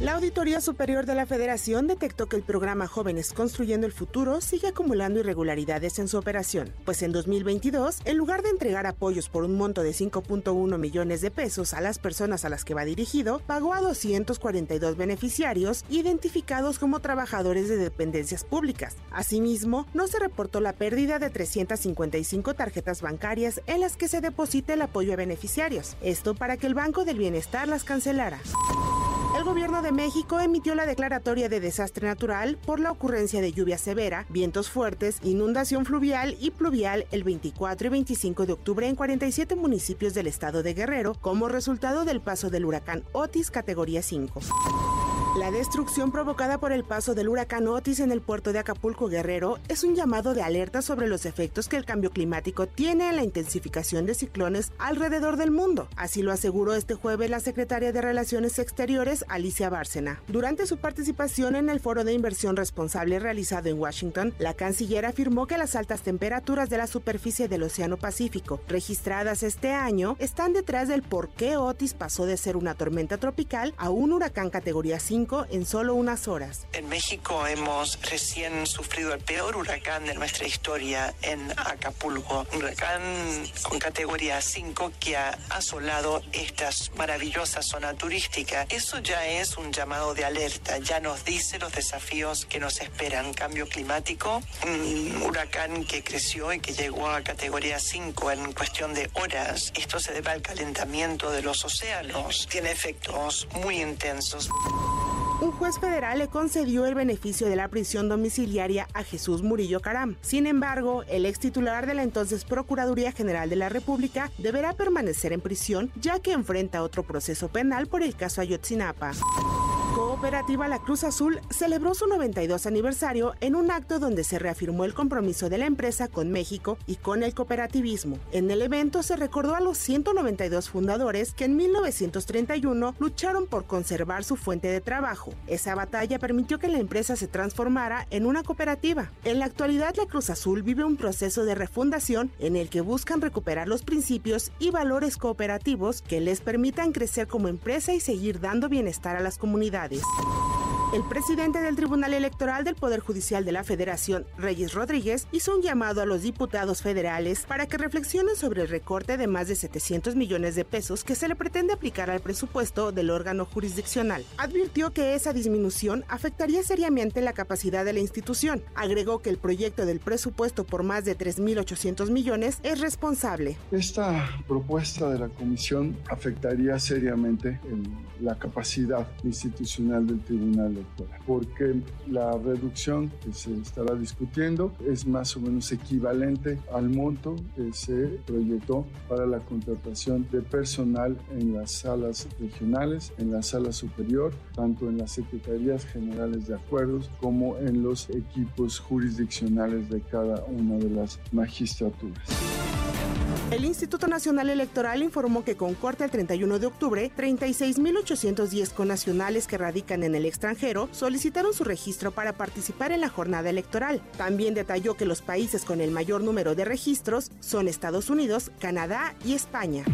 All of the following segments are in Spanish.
La Auditoría Superior de la Federación detectó que el programa Jóvenes Construyendo el Futuro sigue acumulando irregularidades en su operación, pues en 2022, en lugar de entregar apoyos por un monto de 5.1 millones de pesos a las personas a las que va dirigido, pagó a 242 beneficiarios identificados como trabajadores de dependencias públicas. Asimismo, no se reportó la pérdida de 355 tarjetas bancarias en las que se deposita el apoyo a beneficiarios, esto para que el Banco del Bienestar las cancelara. El gobierno de México emitió la declaratoria de desastre natural por la ocurrencia de lluvia severa, vientos fuertes, inundación fluvial y pluvial el 24 y 25 de octubre en 47 municipios del estado de Guerrero como resultado del paso del huracán Otis categoría 5. La destrucción provocada por el paso del huracán Otis en el puerto de Acapulco Guerrero es un llamado de alerta sobre los efectos que el cambio climático tiene en la intensificación de ciclones alrededor del mundo. Así lo aseguró este jueves la secretaria de Relaciones Exteriores, Alicia Bárcena. Durante su participación en el Foro de Inversión Responsable realizado en Washington, la canciller afirmó que las altas temperaturas de la superficie del Océano Pacífico, registradas este año, están detrás del por qué Otis pasó de ser una tormenta tropical a un huracán categoría 5 en solo unas horas. En México hemos recién sufrido el peor huracán de nuestra historia en Acapulco, un huracán con categoría 5 que ha asolado esta maravillosa zona turística. Eso ya es un llamado de alerta, ya nos dice los desafíos que nos esperan. Cambio climático, un huracán que creció y que llegó a categoría 5 en cuestión de horas. Esto se debe al calentamiento de los océanos. Tiene efectos muy intensos un juez federal le concedió el beneficio de la prisión domiciliaria a Jesús Murillo Caram. Sin embargo, el ex titular de la entonces Procuraduría General de la República deberá permanecer en prisión ya que enfrenta otro proceso penal por el caso Ayotzinapa. Cooperativa La Cruz Azul celebró su 92 aniversario en un acto donde se reafirmó el compromiso de la empresa con México y con el cooperativismo. En el evento se recordó a los 192 fundadores que en 1931 lucharon por conservar su fuente de trabajo. Esa batalla permitió que la empresa se transformara en una cooperativa. En la actualidad La Cruz Azul vive un proceso de refundación en el que buscan recuperar los principios y valores cooperativos que les permitan crecer como empresa y seguir dando bienestar a las comunidades. です。El presidente del Tribunal Electoral del Poder Judicial de la Federación, Reyes Rodríguez, hizo un llamado a los diputados federales para que reflexionen sobre el recorte de más de 700 millones de pesos que se le pretende aplicar al presupuesto del órgano jurisdiccional. Advirtió que esa disminución afectaría seriamente la capacidad de la institución. Agregó que el proyecto del presupuesto por más de 3.800 millones es responsable. Esta propuesta de la comisión afectaría seriamente la capacidad institucional del Tribunal Porque la reducción que se estará discutiendo es más o menos equivalente al monto que se proyectó para la contratación de personal en las salas regionales, en la sala superior, tanto en las Secretarías Generales de Acuerdos como en los equipos jurisdiccionales de cada una de las magistraturas. El Instituto Nacional Electoral informó que con corte el 31 de octubre, 36.810 conacionales que radican en el extranjero solicitaron su registro para participar en la jornada electoral. También detalló que los países con el mayor número de registros son Estados Unidos, Canadá y España.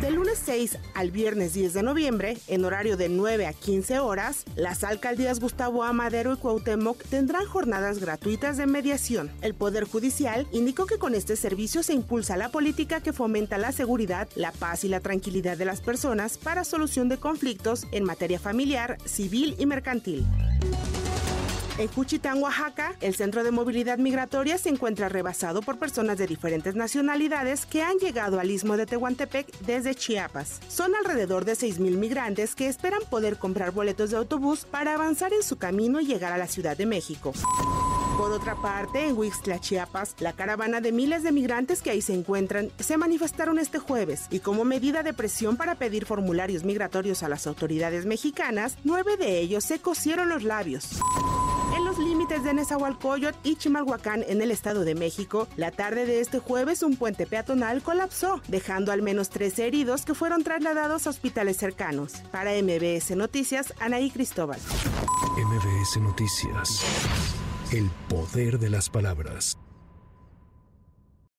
Del lunes 6 al viernes 10 de noviembre, en horario de 9 a 15 horas, las alcaldías Gustavo Amadero y Cuauhtémoc tendrán jornadas gratuitas de mediación. El Poder Judicial indicó que con este servicio se impulsa la política que fomenta la seguridad, la paz y la tranquilidad de las personas para solución de conflictos en materia familiar, civil y mercantil. En Juchitán, Oaxaca, el centro de movilidad migratoria se encuentra rebasado por personas de diferentes nacionalidades que han llegado al istmo de Tehuantepec desde Chiapas. Son alrededor de 6.000 migrantes que esperan poder comprar boletos de autobús para avanzar en su camino y llegar a la Ciudad de México. Por otra parte, en Huixtla, Chiapas, la caravana de miles de migrantes que ahí se encuentran se manifestaron este jueves y como medida de presión para pedir formularios migratorios a las autoridades mexicanas, nueve de ellos se cosieron los labios. De Nezahualcóyotl y Chimalhuacán, en el Estado de México, la tarde de este jueves un puente peatonal colapsó, dejando al menos 13 heridos que fueron trasladados a hospitales cercanos. Para MBS Noticias, Anaí Cristóbal. MBS Noticias. El poder de las palabras.